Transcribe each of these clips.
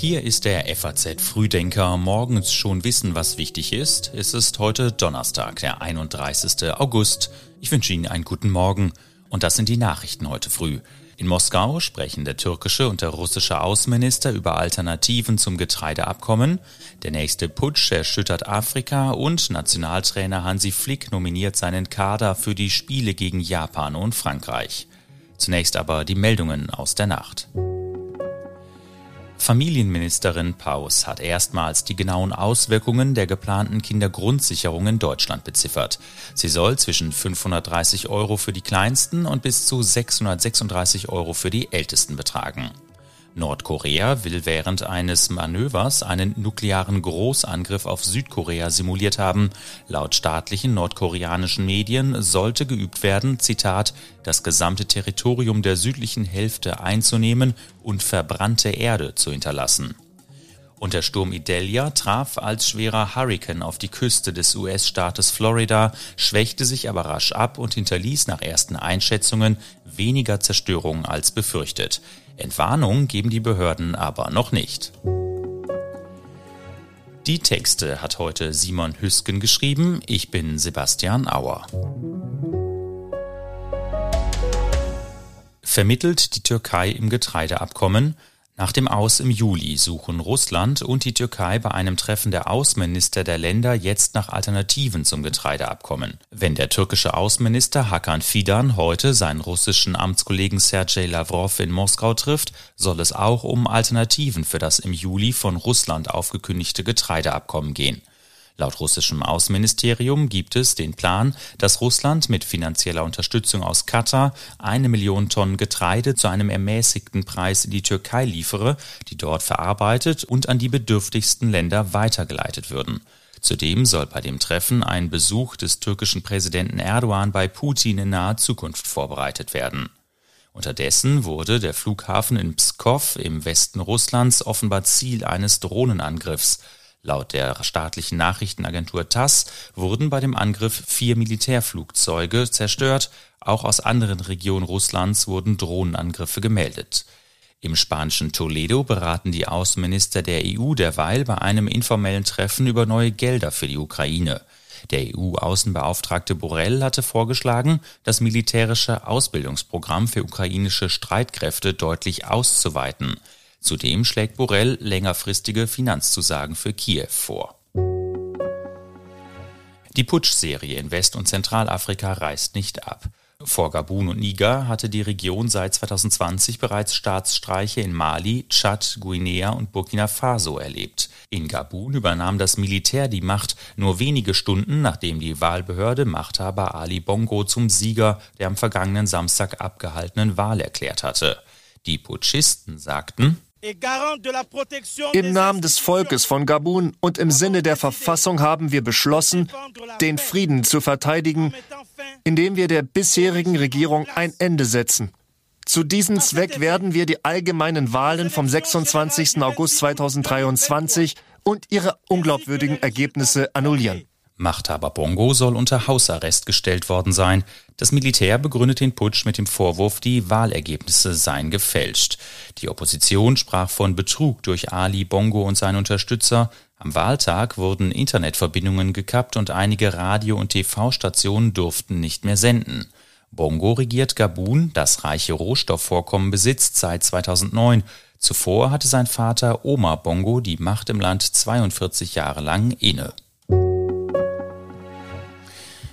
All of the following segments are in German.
Hier ist der FAZ Frühdenker. Morgens schon wissen, was wichtig ist. Es ist heute Donnerstag, der 31. August. Ich wünsche Ihnen einen guten Morgen. Und das sind die Nachrichten heute früh. In Moskau sprechen der türkische und der russische Außenminister über Alternativen zum Getreideabkommen. Der nächste Putsch erschüttert Afrika und Nationaltrainer Hansi Flick nominiert seinen Kader für die Spiele gegen Japan und Frankreich. Zunächst aber die Meldungen aus der Nacht. Familienministerin Paus hat erstmals die genauen Auswirkungen der geplanten Kindergrundsicherung in Deutschland beziffert. Sie soll zwischen 530 Euro für die Kleinsten und bis zu 636 Euro für die Ältesten betragen. Nordkorea will während eines Manövers einen nuklearen Großangriff auf Südkorea simuliert haben. Laut staatlichen nordkoreanischen Medien sollte geübt werden, Zitat, das gesamte Territorium der südlichen Hälfte einzunehmen und verbrannte Erde zu hinterlassen. Und der Sturm Idalia traf als schwerer Hurrikan auf die Küste des US-Staates Florida, schwächte sich aber rasch ab und hinterließ nach ersten Einschätzungen weniger Zerstörung als befürchtet. Entwarnung geben die Behörden aber noch nicht. Die Texte hat heute Simon Hüsken geschrieben. Ich bin Sebastian Auer. Vermittelt die Türkei im Getreideabkommen. Nach dem Aus im Juli suchen Russland und die Türkei bei einem Treffen der Außenminister der Länder jetzt nach Alternativen zum Getreideabkommen. Wenn der türkische Außenminister Hakan Fidan heute seinen russischen Amtskollegen Sergei Lavrov in Moskau trifft, soll es auch um Alternativen für das im Juli von Russland aufgekündigte Getreideabkommen gehen. Laut russischem Außenministerium gibt es den Plan, dass Russland mit finanzieller Unterstützung aus Katar eine Million Tonnen Getreide zu einem ermäßigten Preis in die Türkei liefere, die dort verarbeitet und an die bedürftigsten Länder weitergeleitet würden. Zudem soll bei dem Treffen ein Besuch des türkischen Präsidenten Erdogan bei Putin in naher Zukunft vorbereitet werden. Unterdessen wurde der Flughafen in Pskov im Westen Russlands offenbar Ziel eines Drohnenangriffs. Laut der staatlichen Nachrichtenagentur TASS wurden bei dem Angriff vier Militärflugzeuge zerstört, auch aus anderen Regionen Russlands wurden Drohnenangriffe gemeldet. Im spanischen Toledo beraten die Außenminister der EU derweil bei einem informellen Treffen über neue Gelder für die Ukraine. Der EU-Außenbeauftragte Borrell hatte vorgeschlagen, das militärische Ausbildungsprogramm für ukrainische Streitkräfte deutlich auszuweiten. Zudem schlägt Borrell längerfristige Finanzzusagen für Kiew vor. Die Putschserie in West- und Zentralafrika reißt nicht ab. Vor Gabun und Niger hatte die Region seit 2020 bereits Staatsstreiche in Mali, Tschad, Guinea und Burkina Faso erlebt. In Gabun übernahm das Militär die Macht nur wenige Stunden, nachdem die Wahlbehörde Machthaber Ali Bongo zum Sieger der am vergangenen Samstag abgehaltenen Wahl erklärt hatte. Die Putschisten sagten, im Namen des Volkes von Gabun und im Sinne der Verfassung haben wir beschlossen, den Frieden zu verteidigen, indem wir der bisherigen Regierung ein Ende setzen. Zu diesem Zweck werden wir die allgemeinen Wahlen vom 26. August 2023 und ihre unglaubwürdigen Ergebnisse annullieren. Machthaber Bongo soll unter Hausarrest gestellt worden sein. Das Militär begründet den Putsch mit dem Vorwurf, die Wahlergebnisse seien gefälscht. Die Opposition sprach von Betrug durch Ali Bongo und seine Unterstützer. Am Wahltag wurden Internetverbindungen gekappt und einige Radio- und TV-Stationen durften nicht mehr senden. Bongo regiert Gabun, das reiche Rohstoffvorkommen besitzt, seit 2009. Zuvor hatte sein Vater Omar Bongo die Macht im Land 42 Jahre lang inne.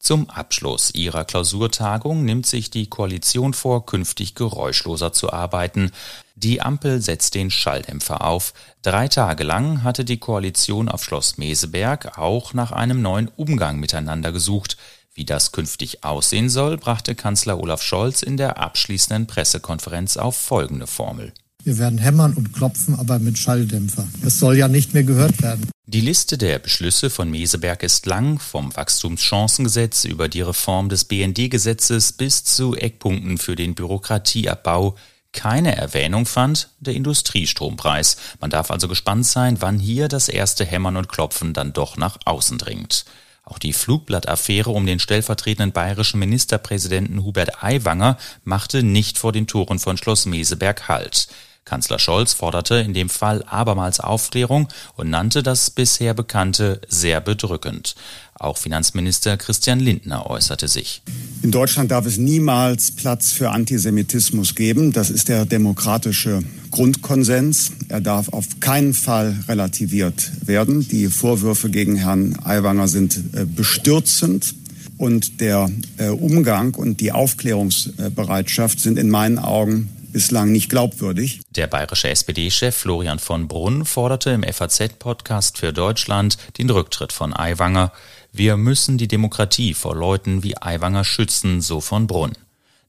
Zum Abschluss ihrer Klausurtagung nimmt sich die Koalition vor, künftig geräuschloser zu arbeiten. Die Ampel setzt den Schalldämpfer auf. Drei Tage lang hatte die Koalition auf Schloss Meseberg auch nach einem neuen Umgang miteinander gesucht. Wie das künftig aussehen soll, brachte Kanzler Olaf Scholz in der abschließenden Pressekonferenz auf folgende Formel. Wir werden hämmern und klopfen, aber mit Schalldämpfer. Das soll ja nicht mehr gehört werden. Die Liste der Beschlüsse von Meseberg ist lang, vom Wachstumschancengesetz über die Reform des BND-Gesetzes bis zu Eckpunkten für den Bürokratieabbau. Keine Erwähnung fand der Industriestrompreis. Man darf also gespannt sein, wann hier das erste Hämmern und Klopfen dann doch nach außen dringt. Auch die Flugblattaffäre um den stellvertretenden bayerischen Ministerpräsidenten Hubert Aiwanger machte nicht vor den Toren von Schloss Meseberg Halt. Kanzler Scholz forderte in dem Fall abermals Aufklärung und nannte das bisher Bekannte sehr bedrückend. Auch Finanzminister Christian Lindner äußerte sich. In Deutschland darf es niemals Platz für Antisemitismus geben. Das ist der demokratische Grundkonsens. Er darf auf keinen Fall relativiert werden. Die Vorwürfe gegen Herrn Aiwanger sind äh, bestürzend. Und der äh, Umgang und die Aufklärungsbereitschaft sind in meinen Augen bislang nicht glaubwürdig. Der bayerische SPD-Chef Florian von Brunn forderte im FAZ-Podcast für Deutschland den Rücktritt von Aiwanger. Wir müssen die Demokratie vor Leuten wie Aiwanger schützen, so von Brunn.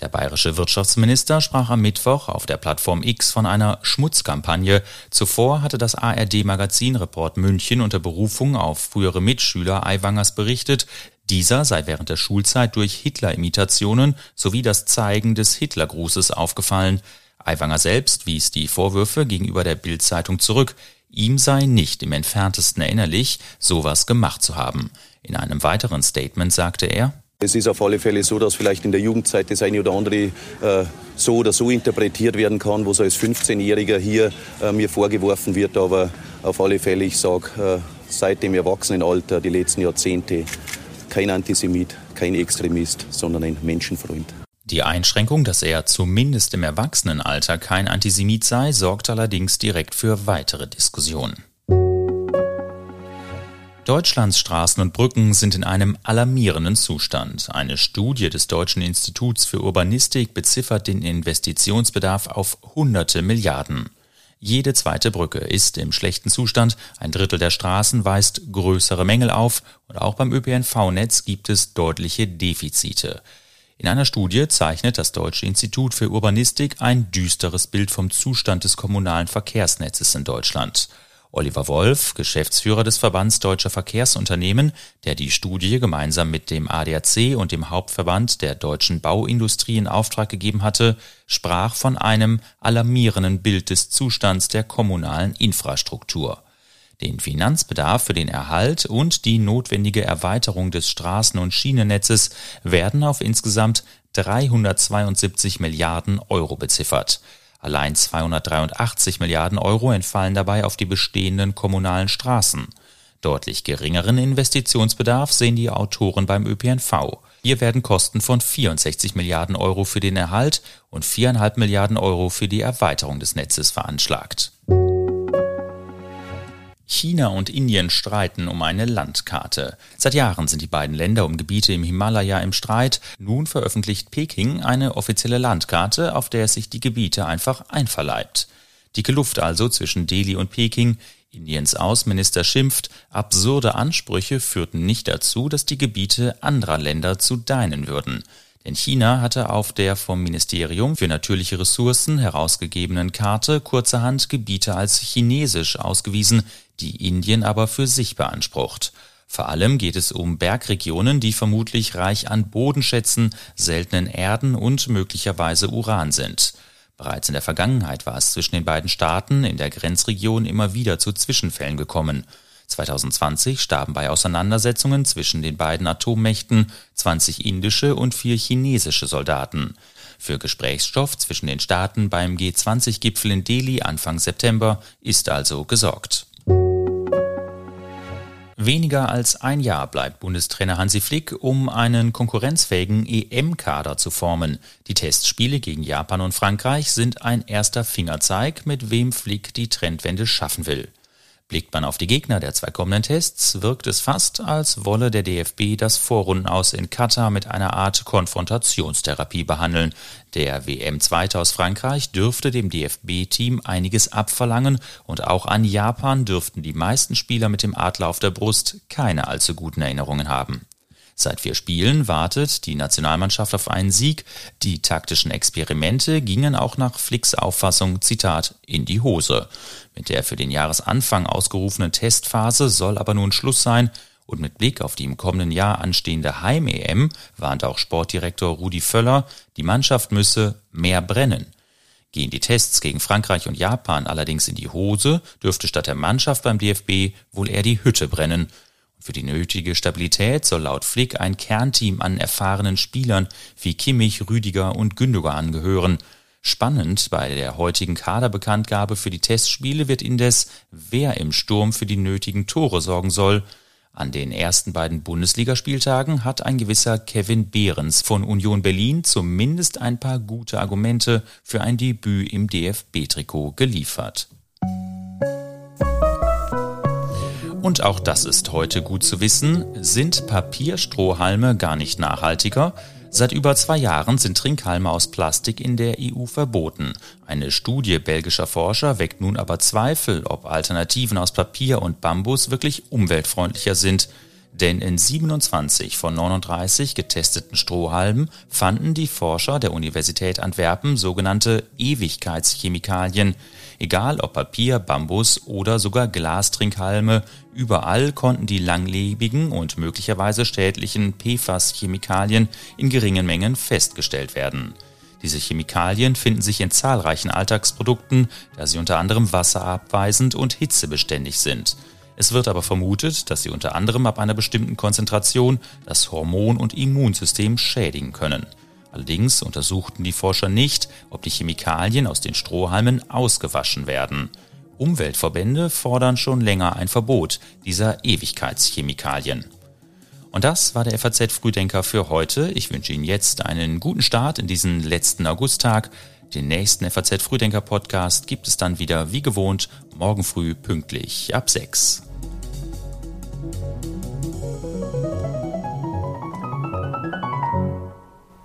Der bayerische Wirtschaftsminister sprach am Mittwoch auf der Plattform X von einer Schmutzkampagne. Zuvor hatte das ARD-Magazin Report München unter Berufung auf frühere Mitschüler Aiwangers berichtet, dieser sei während der Schulzeit durch Hitler-Imitationen sowie das Zeigen des Hitlergrußes aufgefallen. Aiwanger selbst wies die Vorwürfe gegenüber der Bild-Zeitung zurück. Ihm sei nicht im entferntesten erinnerlich, sowas gemacht zu haben. In einem weiteren Statement sagte er, es ist auf alle Fälle so, dass vielleicht in der Jugendzeit das eine oder andere äh, so oder so interpretiert werden kann, was als 15-Jähriger hier äh, mir vorgeworfen wird. Aber auf alle Fälle, ich sage, äh, seit dem Erwachsenenalter, die letzten Jahrzehnte, kein Antisemit, kein Extremist, sondern ein Menschenfreund. Die Einschränkung, dass er zumindest im Erwachsenenalter kein Antisemit sei, sorgt allerdings direkt für weitere Diskussionen. Deutschlands Straßen und Brücken sind in einem alarmierenden Zustand. Eine Studie des Deutschen Instituts für Urbanistik beziffert den Investitionsbedarf auf hunderte Milliarden. Jede zweite Brücke ist im schlechten Zustand, ein Drittel der Straßen weist größere Mängel auf und auch beim ÖPNV-Netz gibt es deutliche Defizite. In einer Studie zeichnet das Deutsche Institut für Urbanistik ein düsteres Bild vom Zustand des kommunalen Verkehrsnetzes in Deutschland. Oliver Wolf, Geschäftsführer des Verbands Deutscher Verkehrsunternehmen, der die Studie gemeinsam mit dem ADAC und dem Hauptverband der deutschen Bauindustrie in Auftrag gegeben hatte, sprach von einem alarmierenden Bild des Zustands der kommunalen Infrastruktur. Den Finanzbedarf für den Erhalt und die notwendige Erweiterung des Straßen- und Schienennetzes werden auf insgesamt 372 Milliarden Euro beziffert. Allein 283 Milliarden Euro entfallen dabei auf die bestehenden kommunalen Straßen. Deutlich geringeren Investitionsbedarf sehen die Autoren beim ÖPNV. Hier werden Kosten von 64 Milliarden Euro für den Erhalt und 4,5 Milliarden Euro für die Erweiterung des Netzes veranschlagt. China und Indien streiten um eine Landkarte. Seit Jahren sind die beiden Länder um Gebiete im Himalaya im Streit. Nun veröffentlicht Peking eine offizielle Landkarte, auf der es sich die Gebiete einfach einverleibt. Dicke Luft also zwischen Delhi und Peking. Indiens Außenminister schimpft, absurde Ansprüche führten nicht dazu, dass die Gebiete anderer Länder zu deinen würden. Denn China hatte auf der vom Ministerium für natürliche Ressourcen herausgegebenen Karte kurzerhand Gebiete als chinesisch ausgewiesen, die Indien aber für sich beansprucht. Vor allem geht es um Bergregionen, die vermutlich reich an Bodenschätzen, seltenen Erden und möglicherweise Uran sind. Bereits in der Vergangenheit war es zwischen den beiden Staaten in der Grenzregion immer wieder zu Zwischenfällen gekommen. 2020 starben bei Auseinandersetzungen zwischen den beiden Atommächten 20 indische und vier chinesische Soldaten. Für Gesprächsstoff zwischen den Staaten beim G20-Gipfel in Delhi Anfang September ist also gesorgt. Weniger als ein Jahr bleibt Bundestrainer Hansi Flick, um einen konkurrenzfähigen EM-Kader zu formen. Die Testspiele gegen Japan und Frankreich sind ein erster Fingerzeig, mit wem Flick die Trendwende schaffen will. Blickt man auf die Gegner der zwei kommenden Tests, wirkt es fast, als wolle der DFB das Vorrundenaus in Katar mit einer Art Konfrontationstherapie behandeln. Der WM-Zweite aus Frankreich dürfte dem DFB-Team einiges abverlangen und auch an Japan dürften die meisten Spieler mit dem Adler auf der Brust keine allzu guten Erinnerungen haben. Seit vier Spielen wartet die Nationalmannschaft auf einen Sieg. Die taktischen Experimente gingen auch nach Flicks Auffassung, Zitat, in die Hose. Mit der für den Jahresanfang ausgerufenen Testphase soll aber nun Schluss sein. Und mit Blick auf die im kommenden Jahr anstehende Heim-EM warnt auch Sportdirektor Rudi Völler, die Mannschaft müsse mehr brennen. Gehen die Tests gegen Frankreich und Japan allerdings in die Hose, dürfte statt der Mannschaft beim DFB wohl eher die Hütte brennen. Für die nötige Stabilität soll laut Flick ein Kernteam an erfahrenen Spielern wie Kimmich, Rüdiger und Gündogan angehören. Spannend bei der heutigen Kaderbekanntgabe für die Testspiele wird indes, wer im Sturm für die nötigen Tore sorgen soll. An den ersten beiden Bundesligaspieltagen hat ein gewisser Kevin Behrens von Union Berlin zumindest ein paar gute Argumente für ein Debüt im DFB-Trikot geliefert. Und auch das ist heute gut zu wissen, sind Papierstrohhalme gar nicht nachhaltiger? Seit über zwei Jahren sind Trinkhalme aus Plastik in der EU verboten. Eine Studie belgischer Forscher weckt nun aber Zweifel, ob Alternativen aus Papier und Bambus wirklich umweltfreundlicher sind. Denn in 27 von 39 getesteten Strohhalmen fanden die Forscher der Universität Antwerpen sogenannte Ewigkeitschemikalien. Egal ob Papier, Bambus oder sogar Glastrinkhalme, überall konnten die langlebigen und möglicherweise schädlichen PFAS-Chemikalien in geringen Mengen festgestellt werden. Diese Chemikalien finden sich in zahlreichen Alltagsprodukten, da sie unter anderem wasserabweisend und hitzebeständig sind. Es wird aber vermutet, dass sie unter anderem ab einer bestimmten Konzentration das Hormon- und Immunsystem schädigen können. Allerdings untersuchten die Forscher nicht, ob die Chemikalien aus den Strohhalmen ausgewaschen werden. Umweltverbände fordern schon länger ein Verbot dieser Ewigkeitschemikalien. Und das war der FAZ Frühdenker für heute. Ich wünsche Ihnen jetzt einen guten Start in diesen letzten Augusttag. Den nächsten FAZ Frühdenker Podcast gibt es dann wieder wie gewohnt morgen früh pünktlich ab 6.